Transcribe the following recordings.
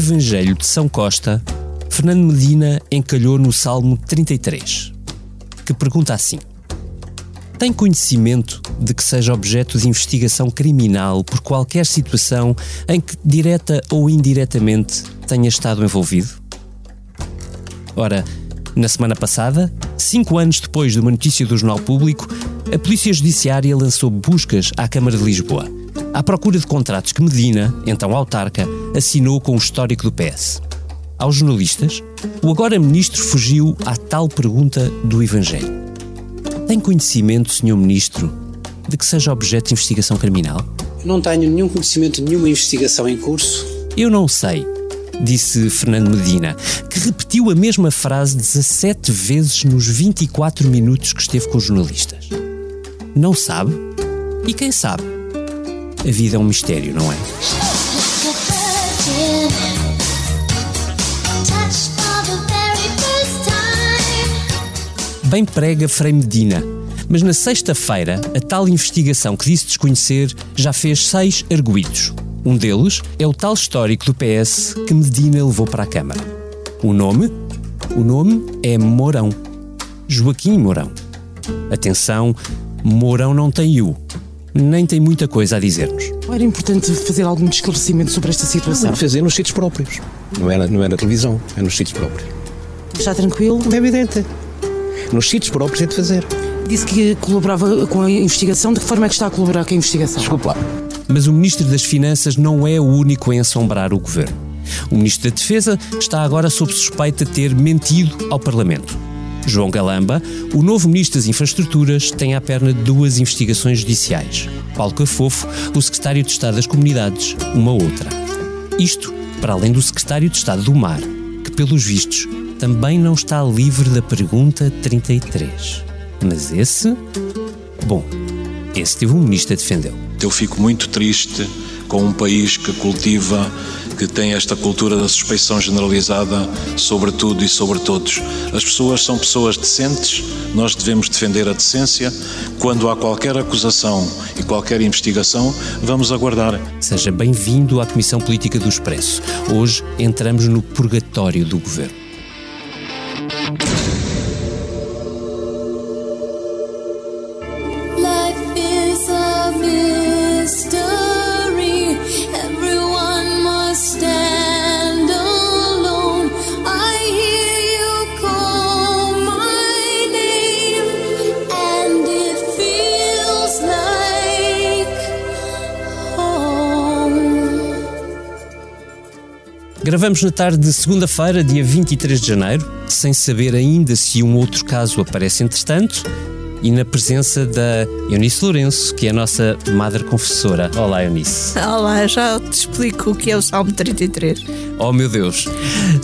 Evangelho de São Costa, Fernando Medina encalhou no Salmo 33, que pergunta assim: Tem conhecimento de que seja objeto de investigação criminal por qualquer situação em que, direta ou indiretamente, tenha estado envolvido? Ora, na semana passada, cinco anos depois de uma notícia do Jornal Público, a Polícia Judiciária lançou buscas à Câmara de Lisboa, à procura de contratos que Medina, então autarca, assinou com o histórico do PS. Aos jornalistas, o agora ministro fugiu à tal pergunta do Evangelho. Tem conhecimento, senhor ministro, de que seja objeto de investigação criminal? Não tenho nenhum conhecimento de nenhuma investigação em curso. Eu não sei, disse Fernando Medina, que repetiu a mesma frase 17 vezes nos 24 minutos que esteve com os jornalistas. Não sabe? E quem sabe? A vida é um mistério, não é? Bem prega Frei Medina, mas na sexta-feira a tal investigação que disse desconhecer já fez seis arguídos. Um deles é o tal histórico do PS que Medina levou para a Câmara. O nome? O nome é Mourão. Joaquim Mourão. Atenção, Mourão não tem U, nem tem muita coisa a dizer-nos. Era importante fazer algum esclarecimento sobre esta situação. Fazer nos sítios próprios. Não era, não era televisão, é nos sítios próprios. Está tranquilo? É evidente. Nos sítios próprios é de fazer. Disse que colaborava com a investigação. De que forma é que está a colaborar com a investigação? Desculpe lá. Mas o Ministro das Finanças não é o único em assombrar o governo. O Ministro da Defesa está agora sob suspeita de ter mentido ao Parlamento. João Galamba, o novo Ministro das Infraestruturas, tem à perna duas investigações judiciais. Paulo Cafofo, o Secretário de Estado das Comunidades, uma outra. Isto para além do Secretário de Estado do Mar, que, pelos vistos, também não está livre da pergunta 33. Mas esse. Bom, esse teve um ministro a defendê-lo. Eu fico muito triste com um país que cultiva, que tem esta cultura da suspeição generalizada sobre tudo e sobre todos. As pessoas são pessoas decentes, nós devemos defender a decência. Quando há qualquer acusação e qualquer investigação, vamos aguardar. Seja bem-vindo à Comissão Política do Expresso. Hoje entramos no purgatório do governo. Gravamos na tarde de segunda-feira, dia 23 de janeiro, sem saber ainda se um outro caso aparece entretanto, e na presença da Eunice Lourenço, que é a nossa madre confessora. Olá, Eunice. Olá, já te explico o que é o Salmo 33. Oh, meu Deus.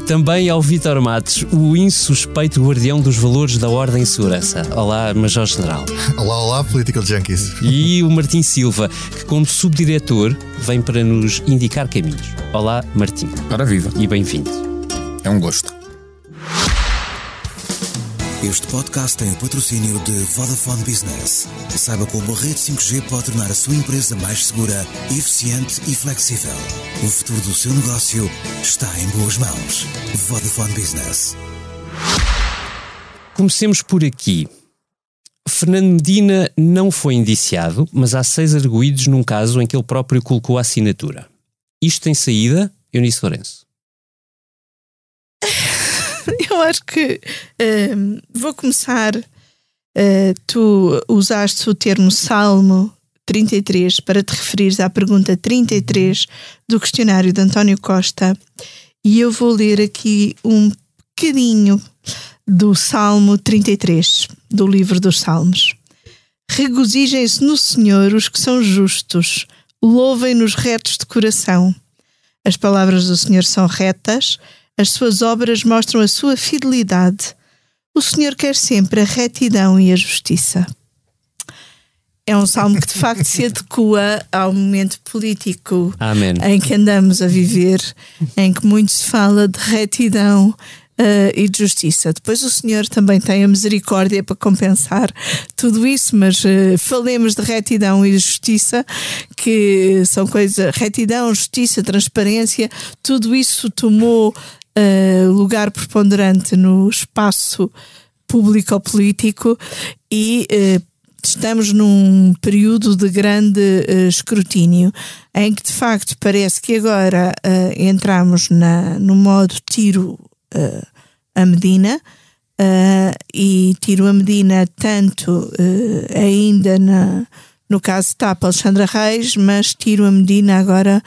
Também ao Vítor Matos, o insuspeito guardião dos valores da Ordem e Segurança. Olá, Major General. Olá, olá, Political Junkies. E o Martim Silva, que como subdiretor vem para nos indicar caminhos. Olá, Martim. Ora viva. E bem-vindo. É um gosto. Este podcast tem o patrocínio de Vodafone Business. Saiba como a rede 5G pode tornar a sua empresa mais segura, eficiente e flexível. O futuro do seu negócio está em boas mãos. Vodafone Business. Comecemos por aqui. Fernando Medina não foi indiciado, mas há seis arguídos num caso em que ele próprio colocou a assinatura. Isto tem saída, Eunice Lourenço. Eu acho que hum, vou começar. Uh, tu usaste o termo Salmo 33 para te referires à pergunta 33 do questionário de António Costa e eu vou ler aqui um bocadinho do Salmo 33, do livro dos Salmos. Regozijem-se no Senhor os que são justos, louvem-nos retos de coração. As palavras do Senhor são retas, as suas obras mostram a sua fidelidade. O Senhor quer sempre a retidão e a justiça. É um salmo que de facto se adequa ao momento político Amém. em que andamos a viver, em que muito se fala de retidão, eh, e de justiça. Depois o Senhor também tem a misericórdia para compensar tudo isso, mas eh, falemos de retidão e justiça, que são coisas. Retidão, justiça, transparência, tudo isso tomou eh, lugar preponderante no espaço público-político e eh, estamos num período de grande eh, escrutínio em que de facto parece que agora eh, entramos na, no modo tiro eh, a Medina e tiro a Medina tanto ainda na, no caso TAP Alexandra Reis, mas tiro a Medina agora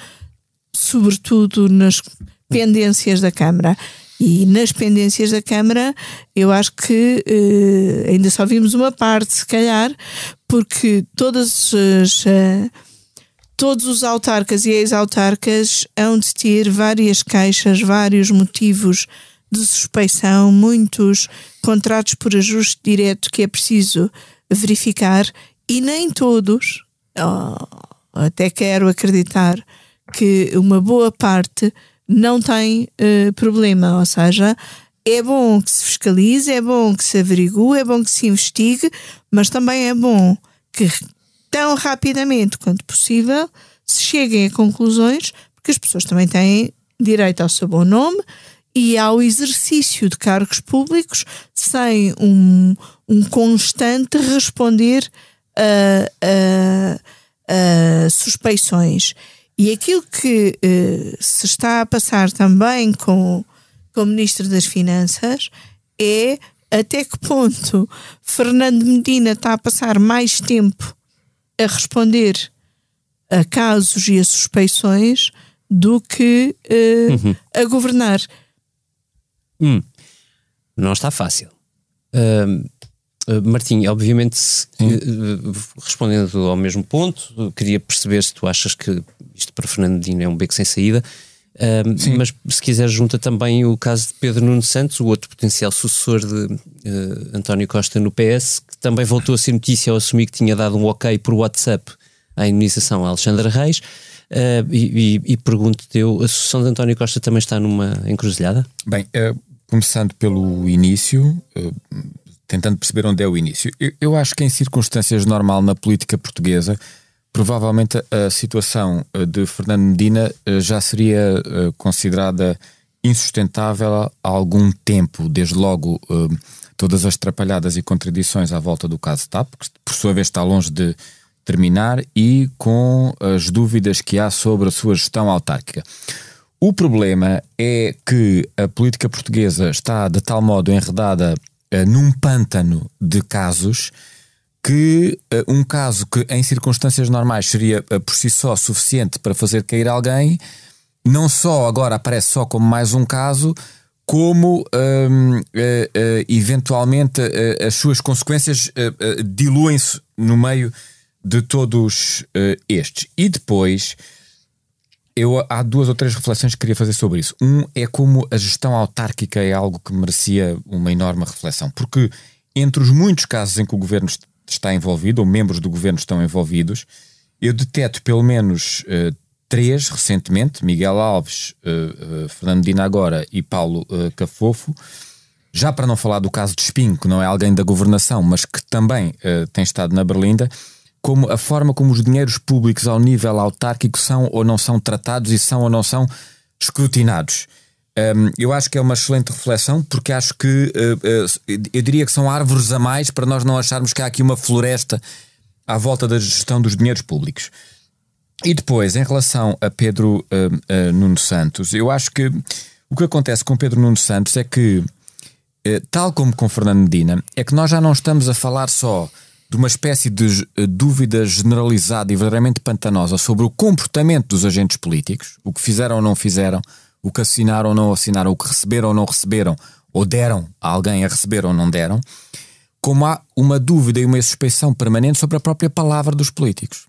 sobretudo nas pendências da Câmara. E nas pendências da Câmara, eu acho que eh, ainda só vimos uma parte, se calhar, porque todas as, eh, todos os autarcas e ex-autarcas hão de ter várias queixas, vários motivos de suspeição, muitos contratos por ajuste direto que é preciso verificar e nem todos, oh, até quero acreditar que uma boa parte não tem eh, problema, ou seja, é bom que se fiscalize, é bom que se averigue, é bom que se investigue, mas também é bom que tão rapidamente quanto possível se cheguem a conclusões, porque as pessoas também têm direito ao seu bom nome e ao exercício de cargos públicos sem um, um constante responder a, a- a suspeições. E aquilo que eh, se está a passar também com, com o Ministro das Finanças é até que ponto Fernando Medina está a passar mais tempo a responder a casos e a suspeições do que eh, a governar. Hum, não está fácil. Ahm, ah, Martim, obviamente, se- eh, respondendo ao mesmo ponto, queria perceber se tu achas que isto para Fernando Medina é um beco sem saída, ahm, mas se quiser junta também o caso de Pedro Nuno Santos, o outro potencial sucessor de eh, António Costa no PS, que também voltou a ser notícia ao assumir que tinha dado um ok por WhatsApp à indenização a Alexandra Reis. E, e, e pergunto-te eu, a sucessão de António Costa também está numa encruzilhada? Bem, eh, começando pelo início, eh, tentando perceber onde é o início, eu, eu acho que em circunstâncias normal na política portuguesa, provavelmente a, situação eh, de Fernando Medina eh, já seria eh, considerada insustentável há algum tempo, desde logo todas as trapalhadas e contradições à volta do caso TAP, que por sua vez está longe de terminar, e com as dúvidas que há sobre a sua gestão autárquica. O problema é que a política portuguesa está de tal modo enredada num pântano de casos que eh, um caso que em circunstâncias normais seria eh, por si só suficiente para fazer cair alguém, não só agora aparece só como mais um caso, como eh, eh, eventualmente eh, as suas consequências eh, eh, diluem-se no meio de todos eh, estes. E depois, eu, há duas ou três reflexões que queria fazer sobre isso. Um é como a gestão autárquica é algo que merecia uma enorme reflexão, porque entre os muitos casos em que o governo est- está envolvido, ou membros do governo estão envolvidos, eu deteto pelo menos eh, três recentemente: Miguel Alves, eh, eh, Fernando Dina agora e Paulo Cafofo. Já para não falar do caso de Espinho, que não é alguém da governação, mas que também tem estado na Berlinda, como a forma como os dinheiros públicos ao nível autárquico são ou não são tratados e são ou não são escrutinados. Hum, eu acho que é uma excelente reflexão, porque acho que eh, eh, eu diria que são árvores a mais para nós não acharmos que há aqui uma floresta à volta da gestão dos dinheiros públicos. E depois, em relação a Pedro eh, Nuno Santos, eu acho que o que acontece com Pedro Nuno Santos é que eh, tal como com Fernando Medina, é que nós já não estamos a falar só de uma espécie de eh, dúvida generalizada e verdadeiramente pantanosa sobre o comportamento dos agentes políticos, o que fizeram ou não fizeram, o que assinaram ou não assinaram, o que receberam ou não receberam, ou deram a alguém a receber ou não deram, como há uma dúvida e uma suspeição permanente sobre a própria palavra dos políticos.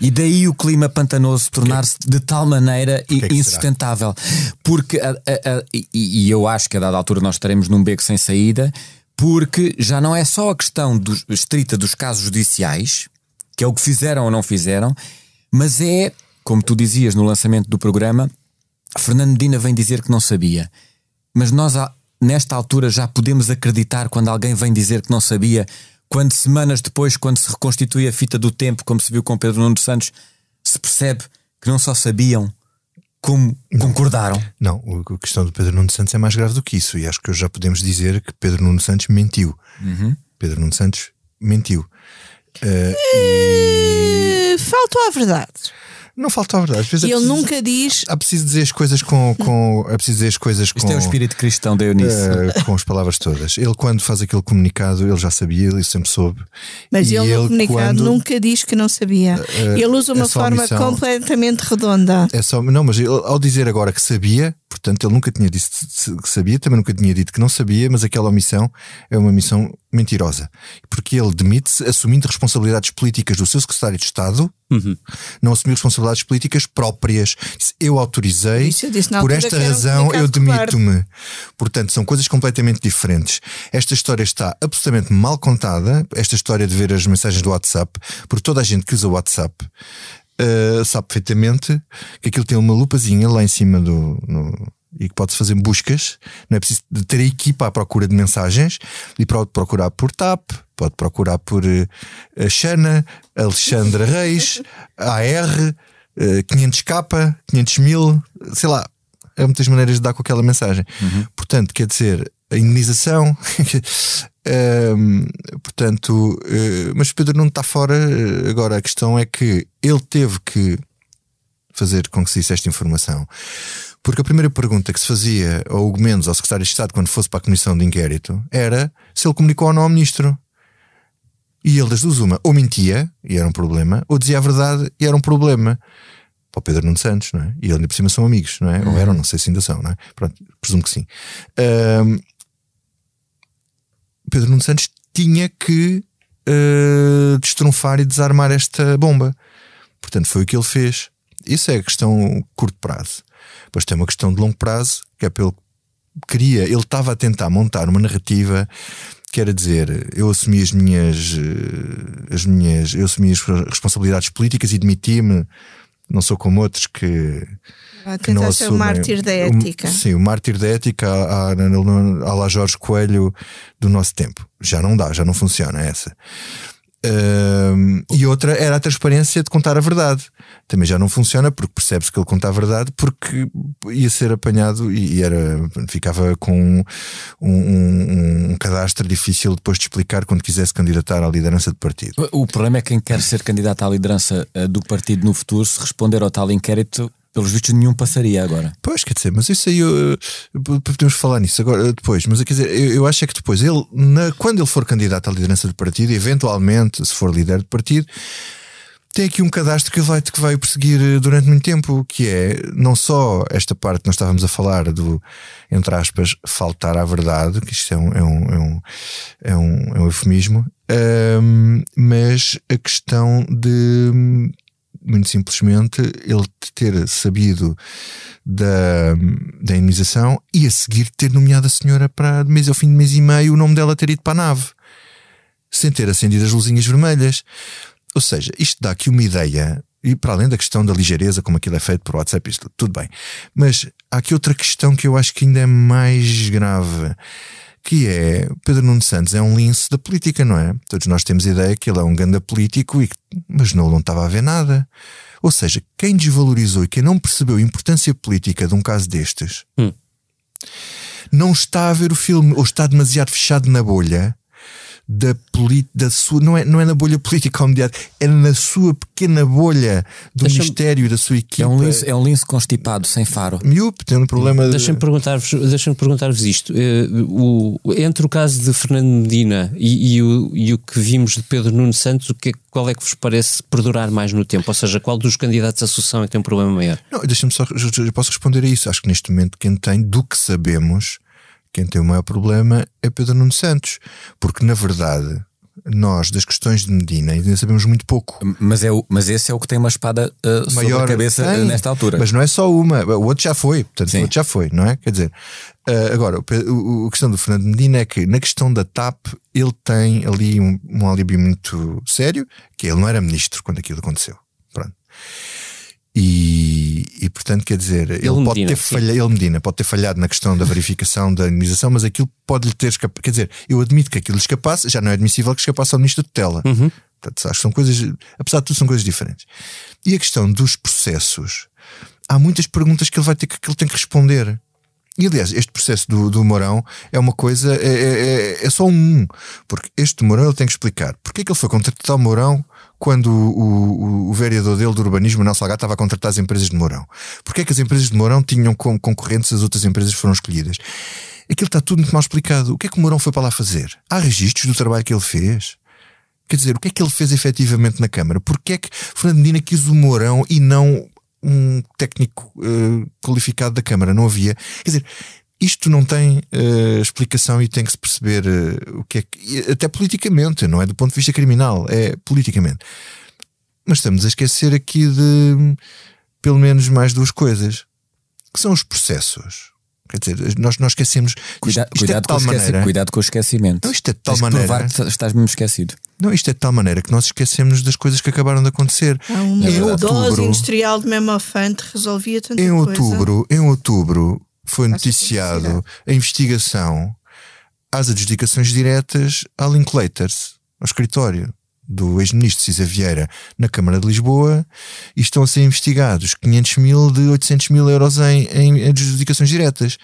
E daí o clima pantanoso tornar-se de tal maneira i- que será? insustentável. Porque, a- a- a- e, e eu acho que a dada altura nós estaremos num beco sem saída, porque já não é só a questão dos, estrita dos casos judiciais, que é o que fizeram ou não fizeram, mas é, como tu dizias no lançamento do programa, Fernando Medina vem dizer que não sabia. Mas nós nesta altura já podemos acreditar quando alguém vem dizer que não sabia, quando semanas depois, quando se reconstitui a fita do tempo, como se viu com Pedro Nuno Santos, se percebe que não só sabiam, como concordaram. Não, a questão do Pedro Nuno Santos é mais grave do que isso, e acho que hoje já podemos dizer que Pedro Nuno Santos mentiu. Pedro Nuno Santos mentiu. Eh, e Eh, Faltou a verdade. Não falta a verdade. Às vezes é Ele preciso- nunca diz. Há preciso dizer as coisas com. com é preciso dizer as coisas com. Isto é o espírito cristão da Eunice. eh, com as palavras todas. Ele, quando faz aquele comunicado, ele já sabia, ele sempre soube. Mas E ele, no comunicado quando- nunca diz que não sabia. ele usa uma é só a forma missão- completamente redonda. É só, não, mas ele, ao dizer agora que sabia, portanto, ele nunca tinha dito que sabia, também nunca tinha dito que não sabia, mas aquela omissão é uma missão mentirosa. Porque ele demite-se assumindo responsabilidades políticas do seu secretário de Estado, não assumiu responsabilidades políticas próprias. Disse, Eu autorizei, Isso eu disse por esta era um razão eu demito-me. Portanto, são coisas completamente diferentes. Esta história está absolutamente mal contada, esta história de ver as mensagens do WhatsApp, porque toda a gente que usa o WhatsApp uh, sabe perfeitamente que aquilo tem uma lupazinha lá em cima do. no- e que pode-se fazer buscas, não é preciso ter a equipa à procura de mensagens e pode procurar por TAP, pode procurar por uh, a Xana, Alexandra Reis, AR, uh, 500k, 500 mil, sei lá, há muitas maneiras de dar com aquela mensagem. Portanto, quer dizer, a indenização. hum, portanto, eh, mas Pedro não está fora. Agora, a questão é que ele teve que fazer com que se disse esta informação. Porque a primeira pergunta que se fazia ao Hugo Mendes, ao secretário de Estado, quando fosse para a comissão de inquérito, era se ele comunicou ou não ao ministro. E ele das duas uma, ou mentia, e era um problema, ou dizia a verdade, e era um problema. Para o Pedro Nuno Santos, não é? E ele ainda por cima são amigos, não é? Ou eram, não sei se ainda são, não é? Pronto, presumo que sim. Ahm, Pedro Nuno Santos tinha que eh, destrunfar e desarmar esta bomba. Portanto, foi o que ele fez. Isso é a questão curto prazo. Depois tem uma questão de longo prazo, que é pelo queria, ele estava a tentar montar uma narrativa que era dizer, eu assumi as minhas eh, as minhas, eu assumi as responsabilidades políticas e demiti-me, não sou como outros que A que não ser o assumem. mártir da O- ética. sim, o mártir da ética à, à, à lá Jorge Coelho do nosso tempo. Já não dá, já não funciona essa. E outra era a transparência de contar a verdade. Também já não funciona porque percebe-se que ele conta a verdade porque ia ser apanhado e, era, ficava com um, um- um cadastro difícil depois de explicar quando quisesse candidatar à liderança de partido. O o problema é que quem quer ser candidato à liderança eh, do partido no futuro, se responder ao tal inquérito, pelos vistos nenhum passaria agora. Pois, quer dizer, mas isso aí eu- eu- podemos falar nisso agora depois, mas quer dizer, eu, eu acho é que depois ele, na- quando ele for candidato à liderança do partido, eventualmente, se for líder de partido, tem aqui um cadastro que vai, que vai perseguir eh, durante muito tempo, que é não só esta parte que nós estávamos a falar do, entre aspas, faltar à verdade, que isto é um, é um, é um, é um, é um eufemismo, ahm, mas a questão de muito simplesmente ele ter sabido da, da indenização e a seguir ter nomeado a senhora para de mês ao fim de mês e meio o nome dela ter ido para a nave sem ter acendido as luzinhas vermelhas. Ou seja, isto dá aqui uma ideia, e para além da questão da ligeireza, como aquilo é feito por WhatsApp, isto tudo bem. Mas há aqui outra questão que eu acho que ainda é mais grave, que é Pedro Nuno Santos é um lince da política, não é? Todos nós temos a ideia que ele é um ganda político, e, mas não, não estava a ver nada. Ou seja, quem desvalorizou e quem não percebeu a importância política de um caso destes não está a ver o filme ou está demasiado fechado na bolha da, poli- da sua, não é, não é na bolha política ou mediática, é na sua pequena bolha do Deixa-me- Ministério, da sua equipa. É um lince, é um lince constipado, sem faro. Miúpe, tem um problema de. Deixem-me perguntar-vos deixem perguntar isto. Eh, o, entre o caso de Fernando Medina e, e o, e o que vimos de Pedro Nuno Santos, o que, qual é que vos parece perdurar mais no tempo? Ou seja, qual dos candidatos à sucessão é que tem um problema maior? Não, deixa-me só, eu posso responder a isso. Acho que neste momento quem tem, do que sabemos, quem tem o maior problema é Pedro Nuno Santos. Porque na verdade, nós das questões de Medina ainda sabemos muito pouco. Mas, é o, mas esse é o que tem uma espada eh, sobre a cabeça eh, tem, nesta altura. Mas não é só uma, o outro já foi, portanto, Sim. o outro já foi, não é? Quer dizer, eh, agora, o, a questão do Fernando Medina é que na questão da TAP ele tem ali um, um alívio muito sério, que ele não era ministro quando aquilo aconteceu. Pronto. E, e, portanto, quer dizer, ele, pode Medina, ter falhado, ele Medina pode ter falhado na questão da verificação da indemnização, mas aquilo pode-lhe ter escapado. Quer dizer, eu admito que aquilo escapasse, já não é admissível que escapasse ao ministro de tutela. Uhum. Portanto, acho que são coisas, apesar de tudo, são coisas diferentes. E a questão dos processos, há muitas perguntas que ele vai ter que, que ele tem que responder. E aliás, este processo do, do Mourão é uma coisa, é, é, é- é só um. Porque este Mourão ele tem que explicar porque é que ele foi contratar o Mourão quando o, o, o vereador dele do urbanismo, Nelson Salgado, estava a contratar as empresas de Mourão. Porque é que as empresas de Mourão tinham como concorrentes as outras empresas que foram escolhidas? Aquilo está tudo muito mal explicado. O que é que o Mourão foi para lá fazer? Há registros do trabalho que ele fez? Quer dizer, o que é que ele fez efetivamente na Câmara? Porquê é que Fernando Medina quis o Mourão e não um técnico eh, qualificado da Câmara? Não havia. Quer dizer, isto não tem eh, explicação e tem que se perceber eh, o que é que. Até politicamente, não é do ponto de vista criminal, é politicamente. Mas estamos a esquecer aqui de pelo menos mais duas coisas, que são os processos. Quer dizer, nós, nós esquecemos. Cuida- isto, isto é cuidado, de com esqueci- maneira. cuidado com o esquecimento. Não, isto é de tal maneira. provar que estás mesmo esquecido. Não, isto é de tal maneira que nós esquecemos das coisas que acabaram de acontecer. Há uma em dose outubro, industrial de memofante resolvia tanta em coisa. outubro, em outubro foi noticiado a investigação às adjudicações diretas à Linklaters, ao escritório do ex-ministro Cisa Vieira na Câmara de Lisboa e estão a ser investigados 500 mil de 800 mil euros em, em adjudicações diretas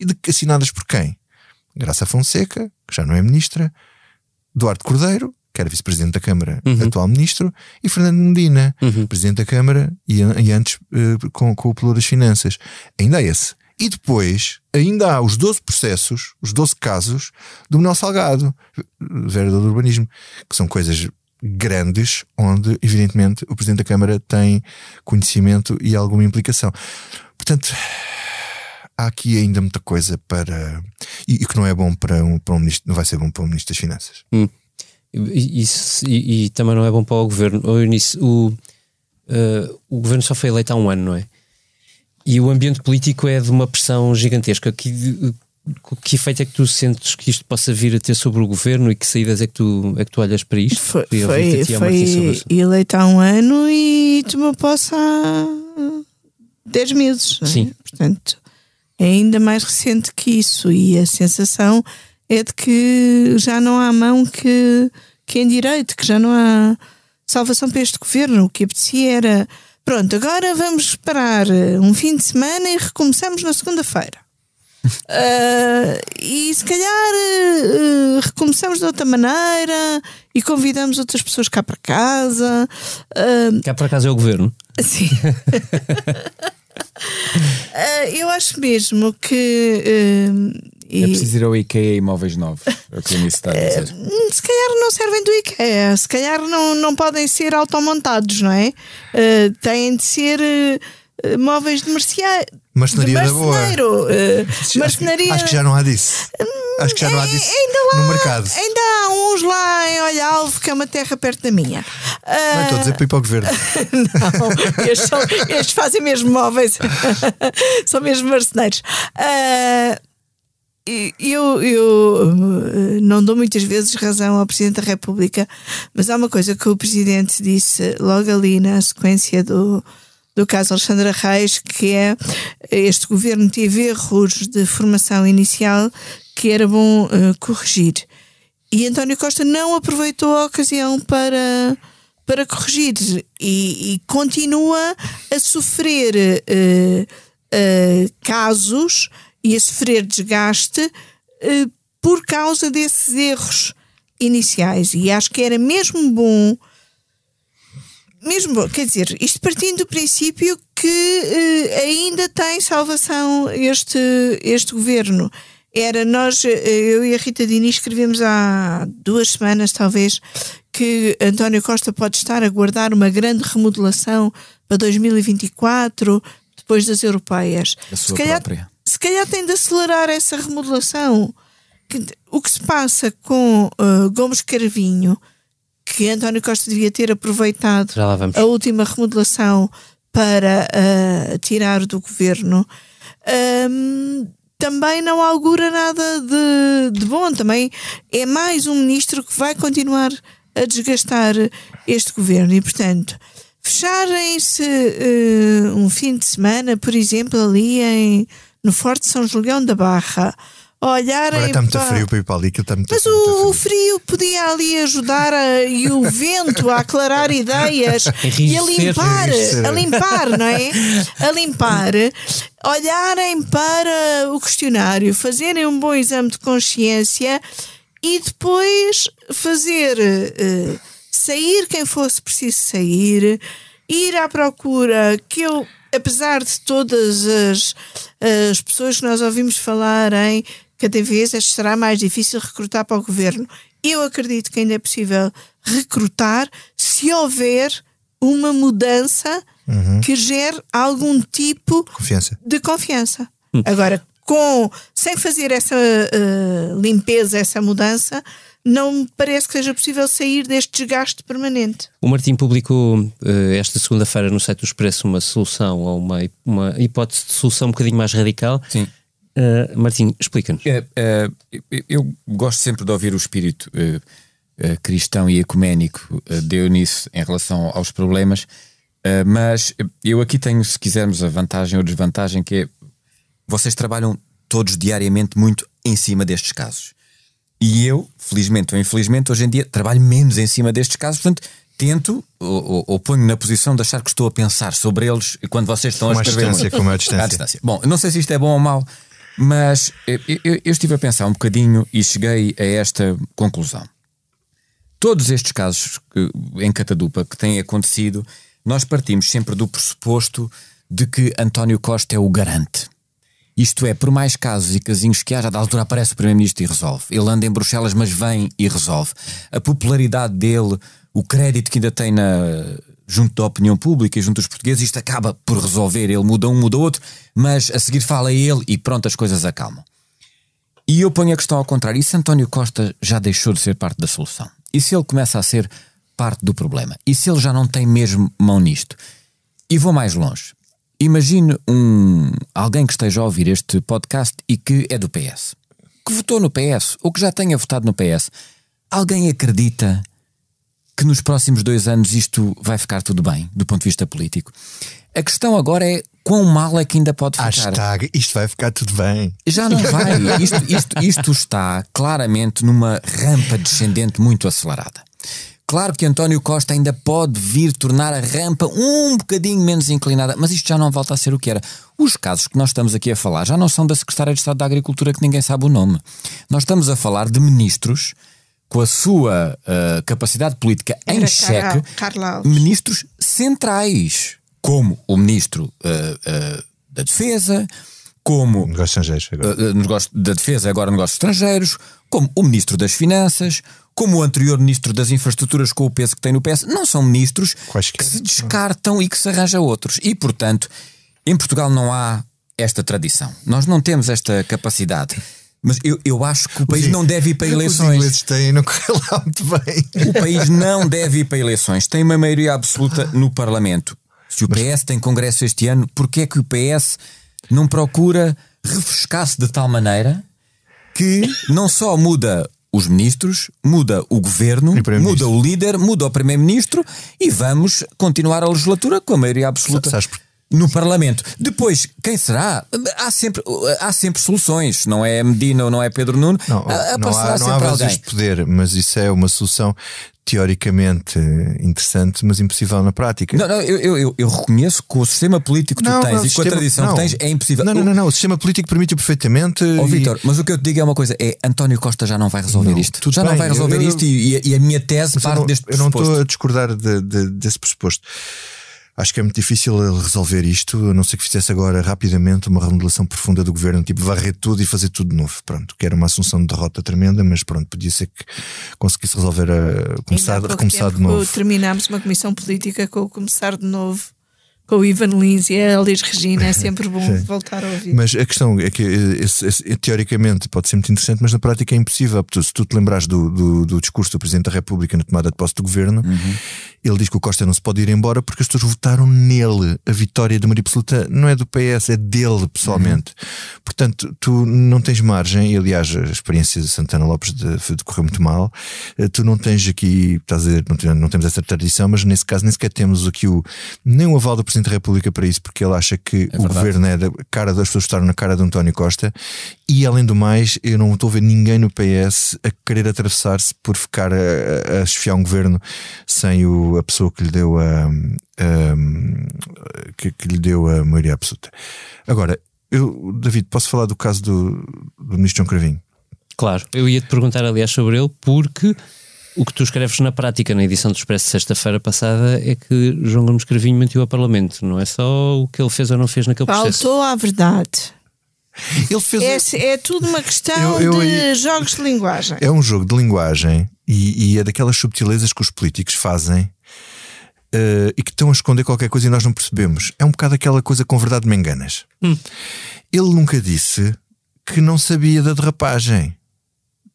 e de, assinadas por quem? Graça Fonseca, que já não é ministra, Duarte Cordeiro, que era vice-presidente da Câmara, atual ministro, e Fernando Medina, presidente da Câmara e, e antes eh, com, com o Pelour das Finanças. Ainda há esse. E depois, ainda há os 12 processos, os 12 casos do Manuel Salgado, vereador do urbanismo, que são coisas grandes, onde, evidentemente, o presidente da Câmara tem conhecimento e alguma implicação. Portanto, há aqui ainda muita coisa para. E, e que não é bom para um, para um ministro, não vai ser bom para um ministro das Finanças. Hum. Isso- e- e também não é bom para o governo. O, Eunice, o, eh, o governo só foi eleito há um ano, não é? E o ambiente político é de uma pressão gigantesca. Que, que efeito é que tu sentes que isto possa vir a ter sobre o governo e que saídas é que tu, é que tu olhas para isto? Foi, foi, foi eleito há um ano e tomou posse há 10 meses. é? Sim. Portanto, é ainda mais recente que isso. E a sensação é de que já não há mão que, que em direito, que já não há salvação para este governo. O que apetecia era. Pronto, agora vamos esperar eh, um fim de semana e recomeçamos na segunda-feira. Ah, e se calhar eh, recomeçamos de outra maneira e convidamos outras pessoas cá para casa. Ah, Cá por acaso é o governo. Sim. Eu acho mesmo que. Ah, e- É preciso ir ao IKEA Imóveis Novos. É o que o está a dizer. Hum, se calhar não servem do IKEA, se calhar não, não podem ser automontados, não é? Ah, têm de ser ah, móveis de merceário. Marcenaria da boa. marceneiro, ah, marcenaria. Acho que já não há disso. Acho que já não há disso no mercado. Ainda há uns lá em Olhalvo, que é uma terra perto da minha. Ah, Não estou a dizer para ir para o governo. não, estes, são- estes fazem mesmo móveis, são mesmo marceneiros. E- eu, eu eh, não dou muitas vezes razão ao Presidente da República, mas há uma coisa que o Presidente disse logo ali na sequência do, do caso Alexandra Reis, que é este governo teve erros de formação inicial que era bom eh, corrigir. E António Costa não aproveitou a ocasião para, para corrigir e, e continua a sofrer eh, eh, casos e a sofrer desgaste eh, por causa desses erros iniciais. E acho que era mesmo bom mesmo, bom, quer dizer, isto partindo do princípio que eh, ainda tem salvação este, este governo. Era nós, eh, eu e a Rita Dini escrevemos há duas semanas, talvez, que António Costa pode estar a guardar uma grande remodelação para 2024, depois das europeias. A sua calhar, própria. Se calhar tem de acelerar essa remodelação. Que- O que se passa com eh, Gomes Carvinho, que António Costa devia ter aproveitado a última remodelação para eh, tirar do governo, hum, também não augura nada de, de bom. Também é mais um ministro que vai continuar a desgastar este governo e, portanto, fecharem-se eh, um fim de semana, por exemplo, ali em, no Forte São Julião da Barra, olharem Agora está muito para- frio para ir para ali, que está muito Mas o, o frio. podia ali ajudar a- e o vento a aclarar ideias e a limpar, a limpar, não é? A limpar, olharem para o questionário, fazerem um bom exame de consciência e depois fazer eh, sair quem fosse preciso sair, ir à procura que eu, apesar de todas as, as pessoas que nós ouvimos falar em cada vez será mais difícil recrutar para o governo, eu acredito que ainda é possível recrutar se houver uma mudança que gere algum tipo Confiança. de confiança. Agora, com, sem fazer essa eh, limpeza, essa mudança, não me parece que seja possível sair deste desgaste permanente. O Martim publicou eh, esta segunda-feira no site do Expresso uma solução ou uma, uma hipótese de solução um bocadinho mais radical. Sim. Eh, Martim, explica-nos. É, é, eu- gosto sempre de ouvir o espírito cristão e ecuménico é, de Eunice em relação aos problemas, mas eu aqui tenho, se quisermos, a vantagem ou desvantagem, que é vocês trabalham todos diariamente muito em cima destes casos. E eu, felizmente ou infelizmente, hoje em dia trabalho menos em cima destes casos, portanto, tento ou, ou, ou ponho na posição de achar que estou a pensar sobre eles quando vocês estão Com a escrever. distância, muito. com a distância. À distância. Bom, não sei se isto é bom ou mau, mas eu, eu- eu estive a pensar um bocadinho e cheguei a esta conclusão. Todos estes casos que- em Catadupa que têm acontecido, nós partimos sempre do pressuposto de que António Costa é o garante. Isto é, por mais casos e casinhos que haja, da altura aparece o Primeiro-Ministro e resolve. Ele anda em Bruxelas, mas vem e resolve. A popularidade dele, o crédito que ainda tem na, junto da opinião pública e junto dos portugueses, isto acaba por resolver. Ele muda um, muda outro, mas a seguir fala ele e pronto, as coisas acalmam. E eu ponho a questão ao contrário: e se António Costa já deixou de ser parte da solução? E se ele começa a ser parte do problema? E se ele já não tem mesmo mão nisto? E vou mais longe. Imagine um, alguém que esteja a ouvir este podcast e que é do PS, que votou no PS ou que já tenha votado no PS. Alguém acredita que nos próximos dois anos isto vai ficar tudo bem, do ponto de vista político? A questão agora é quão mal é que ainda pode ficar. Hashtag, isto vai ficar tudo bem. Já não vai. Isto, isto, isto está claramente numa rampa descendente muito acelerada. Claro que António Costa ainda pode vir tornar a rampa um bocadinho menos inclinada, mas isto já não volta a ser o que era. Os casos que nós estamos aqui a falar já não são da Secretária de Estado da Agricultura, que ninguém sabe o nome. Nós estamos a falar de ministros com a sua ah, capacidade política em Era Carla Alves. ministros centrais, como o ministro ah, ah, da Defesa, como Negócios estrangeiros agora. uh, uh, negócio da defesa, agora negócios estrangeiros, como o ministro das Finanças, como o anterior ministro das Infraestruturas com o peso que tem no PS, não são ministros Quaisquer. que se descartam e que se arranja outros. E, portanto, em Portugal não há esta tradição. Nós não temos esta capacidade. Mas eu, eu acho que o país Os não deve ir para Os eleições. ingleses têm, não corre lá muito bem. O país não deve ir para eleições. Tem uma maioria absoluta no Parlamento. Se o PS tem congresso este ano, porquê é que o PS não procura refrescar-se de tal maneira que não só muda os ministros, muda o governo, muda o líder, muda o primeiro-ministro e vamos continuar a legislatura com a maioria absoluta. Sabes No Parlamento. Depois, quem será? Há sempre, há sempre soluções. Não é Medina ou não é Pedro Nuno. Não, não há, não há sempre vazios alguém. de poder, mas isso é uma solução teoricamente interessante, mas impossível na prática. Não, não, eu, eu, eu, reconheço que o sistema político que tu Não, tens não, e com a tradição não. que tens é impossível. Não, não, não, não. O sistema político permite perfeitamente. Ó e- Vitor, mas o que eu te digo é uma coisa: é António Costa já não vai resolver Não, isto. Já não bem, vai resolver eu- isto e, e- a minha tese parte não- deste Eu não estou pressuposto. a discordar de- de- desse pressuposto. Acho que é muito difícil ele resolver isto, a não ser que fizesse agora rapidamente uma remodelação profunda do governo, tipo varrer tudo e fazer tudo de novo. Pronto, que era uma assunção de derrota tremenda, mas pronto, podia ser que conseguisse resolver a começar, há pouco recomeçar de novo. Terminámos uma comissão política com o começar de novo com o Ivan Lins e a Elis Regina, é sempre bom voltar a ouvir. Mas a questão é que eh, esse- esse- teoricamente pode ser muito interessante, mas na prática é impossível. Se tu te lembrares do, do, do discurso do Presidente da República na tomada de posse do governo, ele diz que o Costa não se pode ir embora porque as pessoas votaram nele. A vitória de maioria absoluta não é do PS, é dele pessoalmente. Portanto, tu não tens margem, e aliás, a experiência de Santana Lopes de, de correu muito mal. Eh, Tu não tens aqui, estás a dizer, não, não temos essa tradição, mas nesse caso nem sequer temos aqui o, nem o aval do Presidente da República para isso, porque ele acha que o verdade. governo é da cara das pessoas estar na cara de António Costa e além do mais eu não estou a ver ninguém no PS a querer atravessar-se por ficar a, a, a esfiar um governo sem o, a pessoa que lhe deu a, a- que, que lhe deu a maioria absoluta. Agora, eu, David, posso falar do caso do, do ministro João Cravinho? Claro, eu ia te perguntar, aliás, sobre ele, porque o que tu escreves na prática na edição do Expresso de sexta-feira passada é que João Gomes Cravinho mentiu ao Parlamento. Não é só o que ele fez ou não fez naquele processo. Faltou à verdade. Ele fez. É, é tudo uma questão Eu- eu- de jogos de linguagem. É um jogo de linguagem e, e é daquelas subtilezas que os políticos fazem eh, e que estão a esconder qualquer coisa e nós não percebemos. É um bocado aquela coisa com verdade me enganas. Ele nunca disse que não sabia da derrapagem.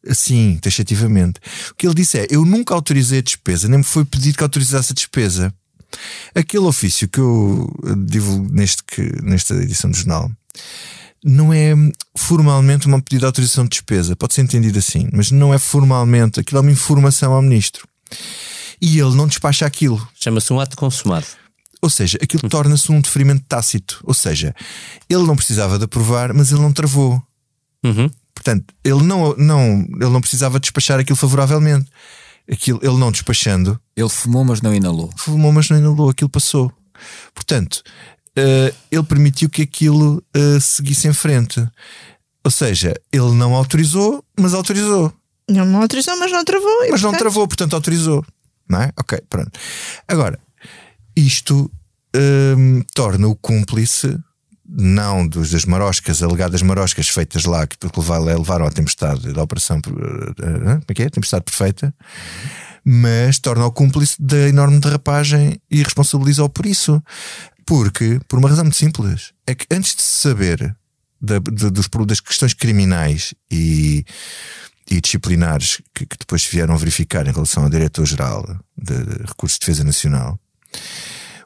Assim, taxativamente. O que ele disse é: Eu nunca autorizei a despesa, nem me foi pedido que autorizasse a despesa. Aquele ofício que eu divulgo neste, que- nesta edição do jornal não é formalmente uma pedido de autorização de despesa, pode ser entendido assim, mas não é formalmente, aquilo é uma informação ao ministro. E ele não despacha aquilo. Chama-se um ato consumado. Ou seja, aquilo torna-se um deferimento tácito. Ou seja, ele não precisava de aprovar, mas ele não travou. Uhum. Portanto, ele não, não, ele não precisava despachar aquilo favoravelmente. Aquilo, ele não despachando, Ele fumou, mas não inalou. fumou, mas não inalou, aquilo passou. Portanto, eh, ele permitiu que aquilo eh, seguisse em frente. Ou seja, ele não autorizou, mas autorizou. Não, não autorizou, mas não travou. Mas não portanto, travou, portanto autorizou. Não é? Ok, pronto. Agora, isto hum, torna o cúmplice, não dos, das maroscas, alegadas maroscas feitas lá, que levaram, à tempestade da operação, eh, eh, como é que é? Tempestade perfeita, mas torna o cúmplice da enorme derrapagem e responsabiliza-o por isso. Porque, por uma razão muito simples, é que antes de se saber da- de- dos, das questões criminais e, e disciplinares que, que depois vieram a verificar em relação ao Diretor-Geral de Recursos de Defesa Nacional,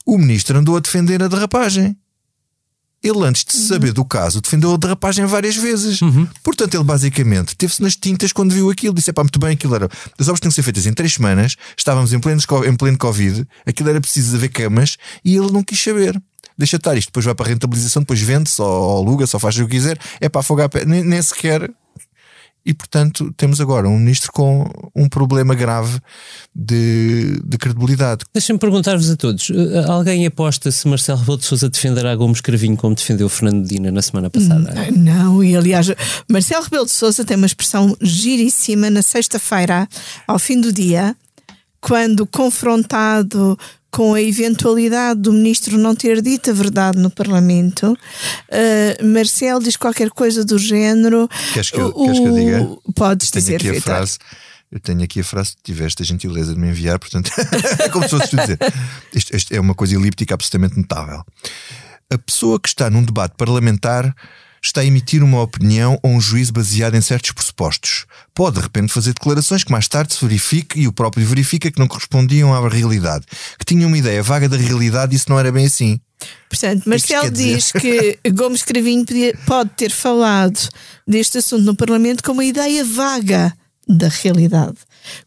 o ministro andou a defender a derrapagem. Ele, antes de saber do caso, defendeu a derrapagem várias vezes. Portanto, ele basicamente teve-se nas tintas quando viu aquilo. Disse: pá, muito bem, aquilo era. As obras tinham que ser feitas em três semanas, estávamos em pleno, em pleno Covid, aquilo era preciso haver camas e ele não quis saber. Deixa estar isto, depois vai para a rentabilização, depois vende-se ou, ou aluga-se ou faz o que quiser. É para afogar, a pé. nem, nem sequer e portanto temos agora um ministro com um problema grave de, de credibilidade. Deixem-me perguntar-vos a todos: eh, alguém aposta se Marcelo Rebelo de Souza defenderá Gomes Cravinho como defendeu Fernando Medina na semana passada? Não, e aliás, Marcelo Rebelo de Souza tem uma expressão giríssima na sexta-feira, ao fim do dia, quando confrontado com a eventualidade do ministro não ter dito a verdade no Parlamento, eh, Marcelo diz qualquer coisa do género. Queres que eu, o- queres que eu diga? Podes Eu dizer, aqui frase. Eu tenho aqui a frase, tiveste a gentileza de me enviar, portanto, é como se fosse dizer. Isto, isto é uma coisa elíptica absolutamente notável. A pessoa que está num debate parlamentar está a emitir uma opinião ou um juízo baseado em certos pressupostos. Pode, de repente, fazer declarações que mais tarde se verifique e o próprio verifica que não correspondiam à realidade. Que tinha uma ideia vaga da realidade e isso não era bem assim. Portanto, que Marcelo diz que Gomes Cravinho pode ter falado deste assunto no Parlamento com uma ideia vaga da realidade.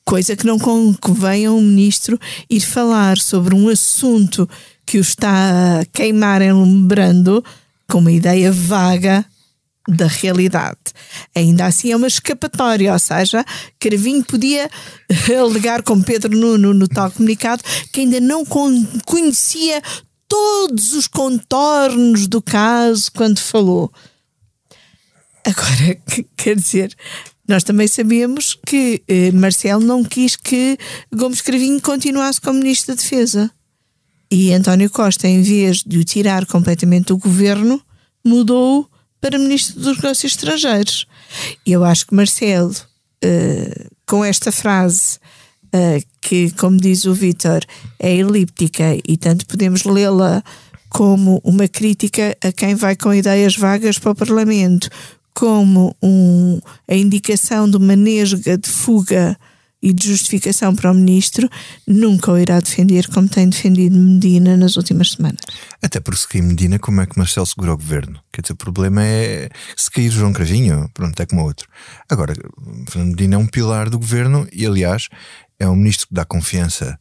Coisa que não convém a um ministro ir falar sobre um assunto que o está a queimar enlumbrando com uma ideia vaga da realidade. Ainda assim é uma escapatória, ou seja, Cravinho podia alegar com Pedro Nuno no tal comunicado que ainda não con- conhecia todos os contornos do caso quando falou. Agora, que- quer dizer, nós também sabemos que eh, Marcelo não quis que Gomes Cravinho continuasse como Ministro da Defesa. E António Costa, em vez de o tirar completamente do governo, mudou para Ministro dos Negócios Estrangeiros. E eu acho que Marcelo, eh, com esta frase, eh, que, como diz o Vítor, é elíptica e tanto podemos lê-la como uma crítica a quem vai com ideias vagas para o Parlamento, como um, a indicação de uma nesga de fuga e de justificação para o ministro, nunca o irá defender como tem defendido Medina nas últimas semanas. Até porque se cair Medina, como é que Marcelo segura o governo? Quer dizer, o problema é se cair João Cravinho, pronto, é como outro. Agora, Fernando Medina é um pilar do governo e, aliás, é um ministro que dá confiança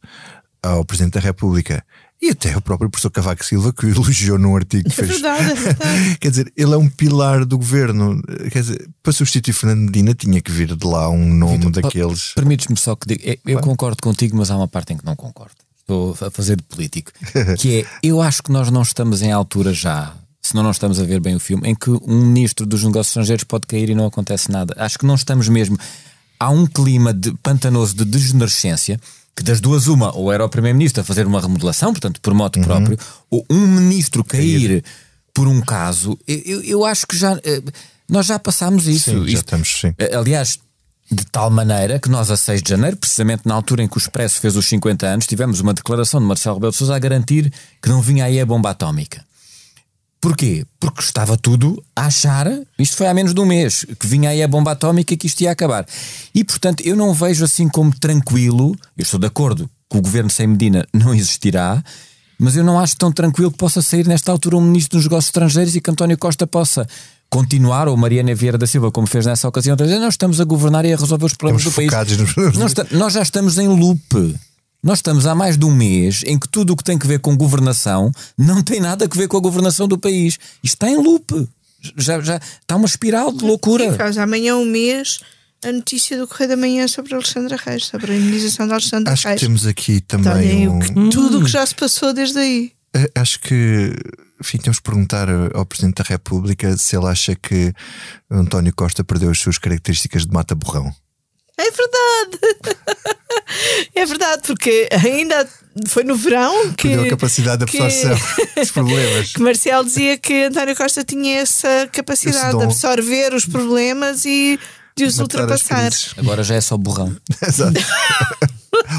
ao Presidente da República e até o próprio professor Cavaco Silva, que o elogiou num artigo que É fez. verdade, é verdade. Quer dizer, ele é um pilar do governo. Quer dizer, para substituir Fernando Medina tinha que vir de lá um nome Vitor, daqueles. Permites-me só que diga, eu, eu concordo contigo, mas há uma parte em que não concordo. Estou a fazer de político. que é, eu acho que nós não estamos em altura já, se não, não estamos a ver bem o filme, em que um ministro dos negócios estrangeiros pode cair e não acontece nada. Acho que não estamos mesmo. Há um clima de, pantanoso de degenerescência que das duas uma, ou era o primeiro-ministro a fazer uma remodelação, portanto, por moto Uhum. próprio, ou um ministro cair por um caso, eu, eu- acho que já eh, nós já passámos isso. Sim, já estamos, sim. eh, Aliás, de tal maneira que nós, a 6 de janeiro, precisamente na altura em que o Expresso fez os 50 anos, tivemos uma declaração de Marcelo Rebelo de Sousa a garantir que não vinha aí a bomba atómica. Porquê? Porque estava tudo a achar, isto foi há menos de um mês, que vinha aí a bomba atómica e que isto ia acabar. E portanto eu não vejo assim como tranquilo, eu estou de acordo que o governo sem Medina não existirá, mas eu não acho tão tranquilo que possa sair nesta altura um ministro dos negócios estrangeiros e que António Costa possa continuar, ou Mariana Vieira da Silva, como fez nessa ocasião, dizer, nós estamos a governar e a resolver os problemas Estamos do país. nos Nós, nós já estamos em loop. Nós estamos há mais de um mês em que tudo o que tem que ver com governação não tem nada a ver com a governação do país. Isto está em loop. Já, já está uma espiral de loucura. faz amanhã um mês a notícia do Correio da Manhã sobre Alexandra Reis, sobre a indenização de Alexandra Acho que Reis. temos aqui Então, olhem também o um. que- tudo o que já se passou desde aí. Eh, Acho que enfim, temos que perguntar ao Presidente da República se ele acha que António Costa perdeu as suas características de mata-borrão. É verdade. É verdade, porque ainda foi no verão que. Perdeu a capacidade de que- absorção dos problemas. Que Marcial dizia que António Costa tinha essa capacidade de absorver os problemas e de os Matar as ultrapassar. Agora já é só borrão. Exato.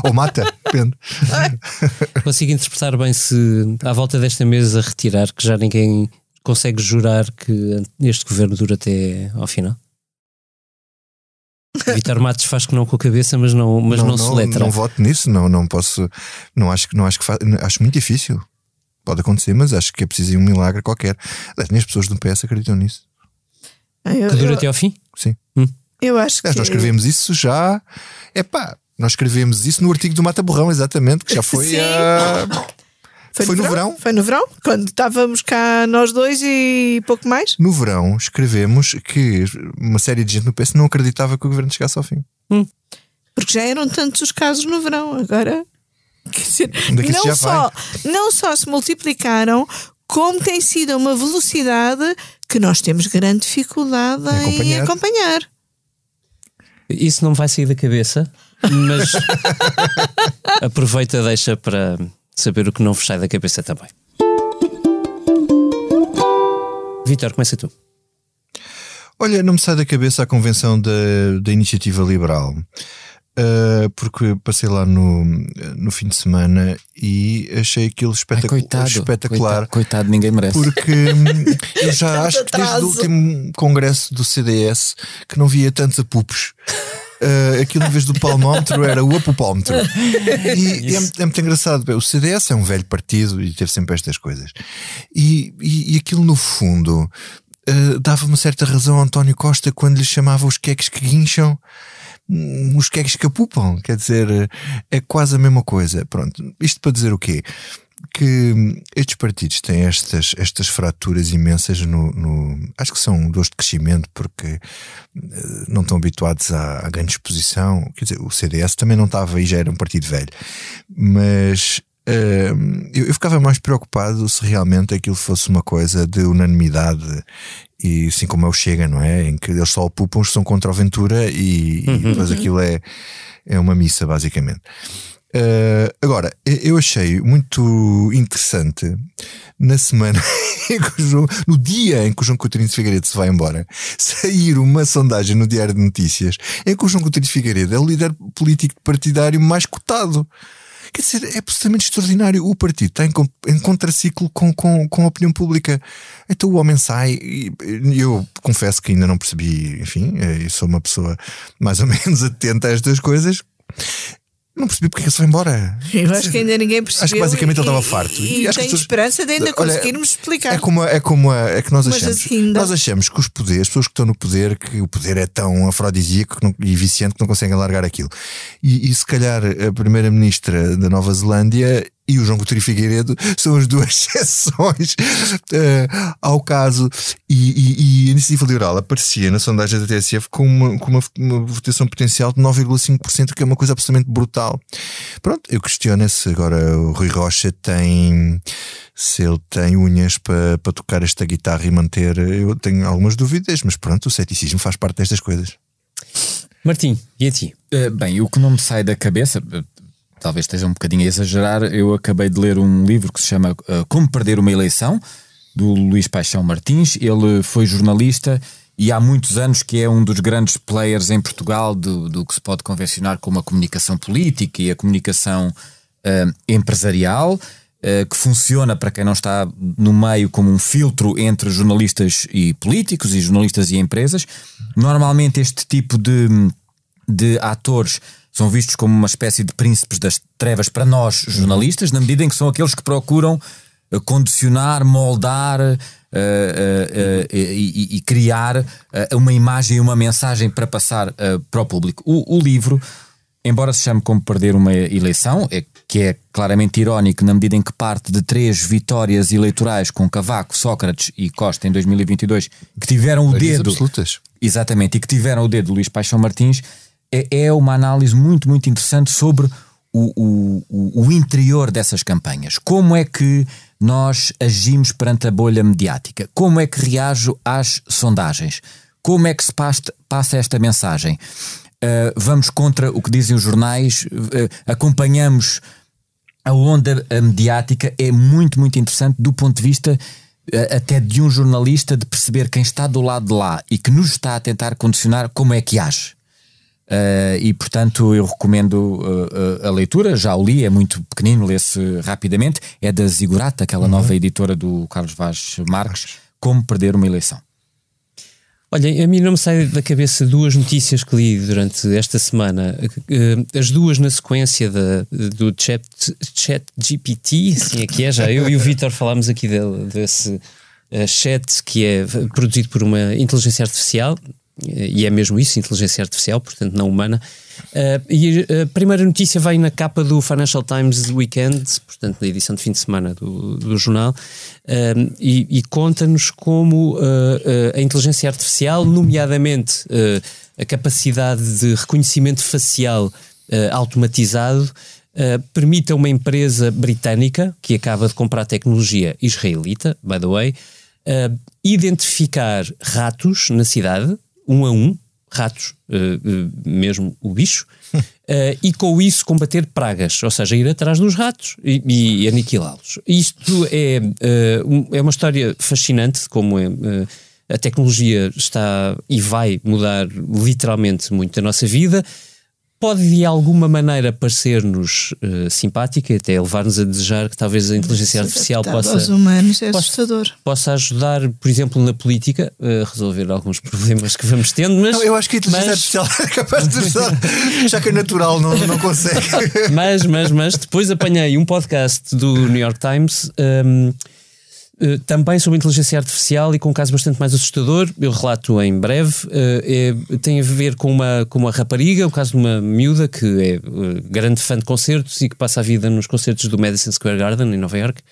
Ou mata, depende. Consigo interpretar bem se à volta desta mesa retirar que já ninguém consegue jurar que este governo dura até ao final? Vitor Matos faz que não com a cabeça, mas não, mas não, se letra. Não voto nisso, não, não posso. Não acho que não acho que fa- acho muito difícil. Pode acontecer, mas acho que é preciso ir um milagre qualquer. Aliás, Nem as pessoas do PS acreditam nisso. Eu, que dura eu- até ao fim? Sim. eu acho que. Aliás, nós escrevemos isso já. É pá, nós escrevemos isso no artigo do Mata Borrão, exatamente, que já foi a. foi no verão? Foi no verão, quando estávamos cá nós dois e pouco mais. No verão escrevemos que uma série de gente no PS não acreditava que o governo chegasse ao fim. Porque já eram tantos os casos no verão. Agora. Quer dizer, não, só, não só se multiplicaram, como tem sido a uma velocidade que nós temos grande dificuldade em acompanhar. acompanhar. Isso não me vai sair da cabeça, mas aproveita, deixa para saber o que não vos sai da cabeça também. Vitor, começa tu. Olha, não me sai da cabeça a convenção da, da iniciativa liberal. Uh, porque passei lá no, no fim de semana e achei aquilo Ai, coitado, espetacular. Coitado, coitado, ninguém merece. Porque hum, eu já acho que desde o último congresso do CDS que não via tantos apupos. Uh, aquilo em vez do palmómetro era o apupómetro. E é, é muito engraçado. O CDS é um velho partido e teve sempre estas coisas. E, e, e aquilo no fundo uh, dava uma certa razão a António Costa quando lhe chamava os queques que guincham hum, os queques que apupam, quer dizer, é quase a mesma coisa. Pronto, isto para dizer o quê? Que estes partidos têm estas, estas fraturas imensas no, no- Acho que são dores de crescimento porque eh, não estão habituados à, à grande exposição. Quer dizer, o CDS também não estava aí, já era um partido velho. Mas hum, eu, eu ficava mais preocupado se realmente aquilo fosse uma coisa de unanimidade e assim como é o Chega, não é? Em que eles só opupam os que são contra o Ventura e, e depois aquilo é, é uma missa, basicamente. Uh, agora, eu achei muito interessante na semana, João- no dia em que o João Coutinho de Figueiredo se vai embora, sair uma sondagem no Diário de Notícias em que o João Coutinho de Figueiredo é o líder político partidário mais cotado. Quer dizer, é absolutamente extraordinário. O partido está em, em contraciclo com, com, com a opinião pública. Então o homem sai e e eu confesso que ainda não percebi, enfim, eh, eu sou uma pessoa mais ou menos atenta a estas coisas. Não percebi porque é que ele se vai embora. Eu acho que ainda ninguém percebeu. Acho que basicamente ele e- estava farto. E, E que tenho pessoas- esperança de ainda Olha, conseguirmos explicar. É como, é como a- é que nós Mas achamos. assim, nós achamos que os poderes, as pessoas que estão no poder, que o poder é tão afrodisíaco que não- e viciante que não conseguem largar aquilo. E, e se calhar a primeira-ministra da Nova Zelândia e o João Coutinho Figueiredo são as duas exceções eh, ao caso. E, e- e a Iniciativa Liberal aparecia na sondagem da TSF com uma, com uma, uma votação potencial de 9,5%, que é uma coisa absolutamente brutal. Pronto, eu questiono se agora o Rui Rocha tem. Se ele tem unhas para, para tocar esta guitarra e manter. Eu tenho algumas dúvidas, mas pronto, o ceticismo faz parte destas coisas. Martim, e a ti? Uh, bem, o que não me sai da cabeça, uh, talvez esteja um bocadinho a exagerar, eu acabei de ler um livro que se chama uh, Como Perder uma Eleição, do Luís Paixão Martins. Ele foi jornalista e há muitos anos que é um dos grandes players em Portugal do, do que se pode convencionar como a comunicação política e a comunicação uh, empresarial. uh, que funciona para quem não está no meio como um filtro entre jornalistas e políticos e jornalistas e empresas. Normalmente este tipo de, de atores são vistos como uma espécie de príncipes das trevas para nós, jornalistas, na medida em que são aqueles que procuram eh, condicionar, moldar eh, eh, eh, e, e- criar eh, uma imagem e uma mensagem para passar eh, para o público. O, o livro, embora se chame como perder uma eleição, é, que é claramente irónico na medida em que parte de três vitórias eleitorais com Cavaco, Sócrates e Costa em 2022, que tiveram o dedo absolutas. Exatamente, e que tiveram o dedo de Luís Paixão Martins, é, é uma análise muito, muito interessante sobre o, o, o- interior dessas campanhas. Como é que nós agimos perante a bolha mediática? Como é que reajo às sondagens? Como é que se passa, esta mensagem? Uh, vamos contra o que dizem os jornais, uh, acompanhamos a onda uh, mediática, é muito, muito interessante do ponto de vista uh, até de um jornalista de perceber quem está do lado de lá e que nos está a tentar condicionar como é que age. Uh, e portanto eu recomendo uh, uh, a leitura, já o li, é muito pequenino, lê-se rapidamente. É da Zigurata, aquela nova editora do Carlos Vaz Marques, Como Perder uma Eleição. Olha, a mim não me sai da cabeça duas notícias que li durante esta semana. Eh, As duas na sequência da, do chat, chat GPT, assim é que é já. Eu e o Vitor falámos aqui dele, desse chat que é produzido por uma inteligência artificial, e é mesmo isso, inteligência artificial, portanto não humana. Eh, e a primeira notícia vem na capa do Financial Times Weekend, portanto na edição de fim de semana do, do jornal, eh, e, e conta-nos como eh, eh, a inteligência artificial, nomeadamente eh, a capacidade de reconhecimento facial eh, automatizado, eh, permite a uma empresa britânica que acaba de comprar tecnologia israelita, by the way, eh, identificar ratos na cidade, um a um, ratos, eh, eh, mesmo o bicho, eh, e com isso combater pragas, ou seja, ir atrás dos ratos e, e aniquilá-los. Isto é, é uma história fascinante de como é, a tecnologia está e vai mudar literalmente muito a nossa vida. Pode de alguma maneira parecer-nos eh, simpática, até levar-nos a desejar que talvez a inteligência artificial possa aos humanos é possa- assustador. possa ajudar, por exemplo, na política, a resolver alguns problemas que vamos tendo, mas. Não, eu acho que a inteligência mas- artificial é capaz de ajudar, já que é natural, não, não consegue. mas, mas, mas depois apanhei um podcast do New York Times hum, eh, também sobre inteligência artificial e com um caso bastante mais assustador. Eu relato em breve. eh, é- tem a ver com uma, com uma rapariga, o caso de uma miúda que é eh, grande fã de concertos e que passa a vida nos concertos do Madison Square Garden em Nova York.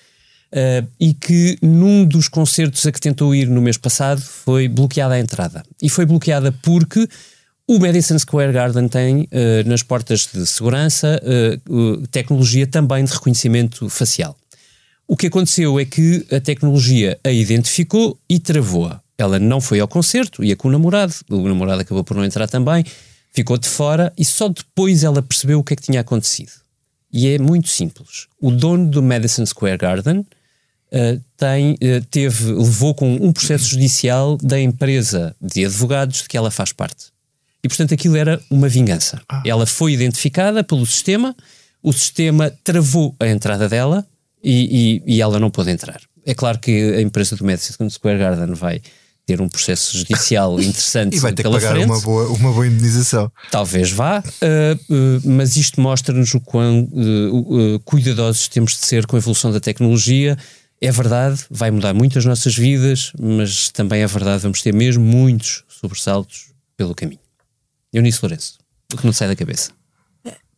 Uh, e que num dos concertos a que tentou ir no mês passado foi bloqueada a entrada. E foi bloqueada porque o Madison Square Garden tem uh, nas portas de segurança uh, uh, tecnologia também de reconhecimento facial. O que aconteceu é que a tecnologia a identificou e travou-a. Ela não foi ao concerto, ia com o namorado, o namorado acabou por não entrar também, ficou de fora e só depois ela percebeu o que é que tinha acontecido. E é muito simples. O dono do Madison Square Garden Uh, tem, uh, teve, levou com um processo judicial da empresa de advogados de que ela faz parte. E portanto aquilo era uma vingança. Ela foi identificada pelo sistema, o sistema travou a entrada dela e, e- e ela não pôde entrar. É claro que a empresa do Madison Square Garden vai ter um processo judicial interessante E vai ter que pagar frente. uma boa, uma boa indenização. Talvez vá, uh, uh, mas isto mostra-nos o quão uh, uh, cuidadosos temos de ser com a evolução da tecnologia. É verdade, vai mudar muito as nossas vidas, mas também é verdade, vamos ter mesmo muitos sobressaltos pelo caminho. Eunice Lourenço, o que não te sai da cabeça?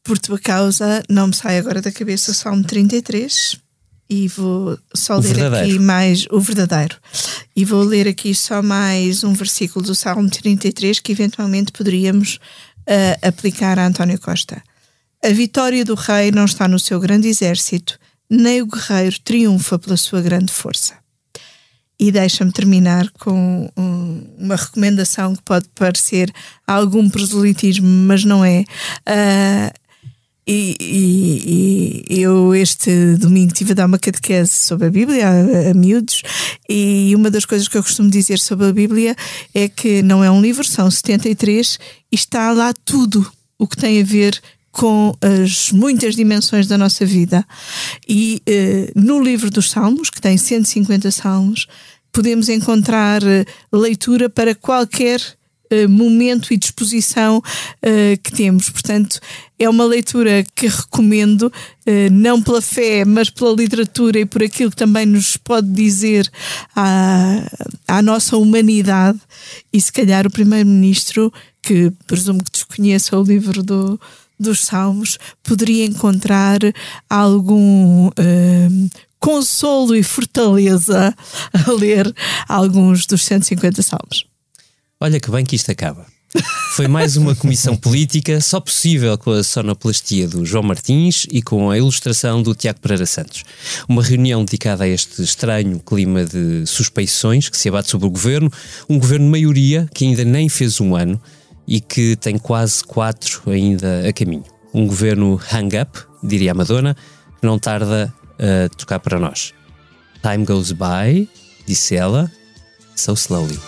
Por tua causa, não me sai agora da cabeça o Salmo 33 e vou só O ler verdadeiro. aqui mais o verdadeiro. E vou ler aqui só mais um versículo do Salmo 33 que eventualmente poderíamos ah, aplicar a António Costa. A vitória do rei não está no seu grande exército, nem o guerreiro triunfa pela sua grande força. E deixa-me terminar com um- uma recomendação que pode parecer algum proselitismo, mas não é. Ah, e, e- e eu este domingo estive a dar uma catequese sobre a Bíblia a, a miúdos e uma das coisas que eu costumo dizer sobre a Bíblia é que não é um livro, são 73 e está lá tudo o que tem a ver com as muitas dimensões da nossa vida. E eh, no livro dos Salmos, que tem 150 salmos, podemos encontrar eh, leitura para qualquer momento e disposição eh, que temos. Portanto, é uma leitura que recomendo, eh, não pela fé, mas pela literatura e por aquilo que também nos pode dizer à, à nossa humanidade. E se calhar o Primeiro-Ministro, que presumo que desconheça o livro do, dos Salmos, poderia encontrar algum. eh, Consolo e fortaleza a ler alguns dos 150 salmos. Olha que bem que isto acaba. Foi mais uma comissão política, só possível com a sonoplastia do João Martins e com a ilustração do Tiago Pereira Santos. Uma reunião dedicada a este estranho clima de suspeições que se abate sobre o governo, um governo de maioria que ainda nem fez um ano e que tem quase quatro ainda a caminho. Um governo hang-up, diria a Madonna, que não tarda a tocar para nós. Time goes by, disse ela, so slowly.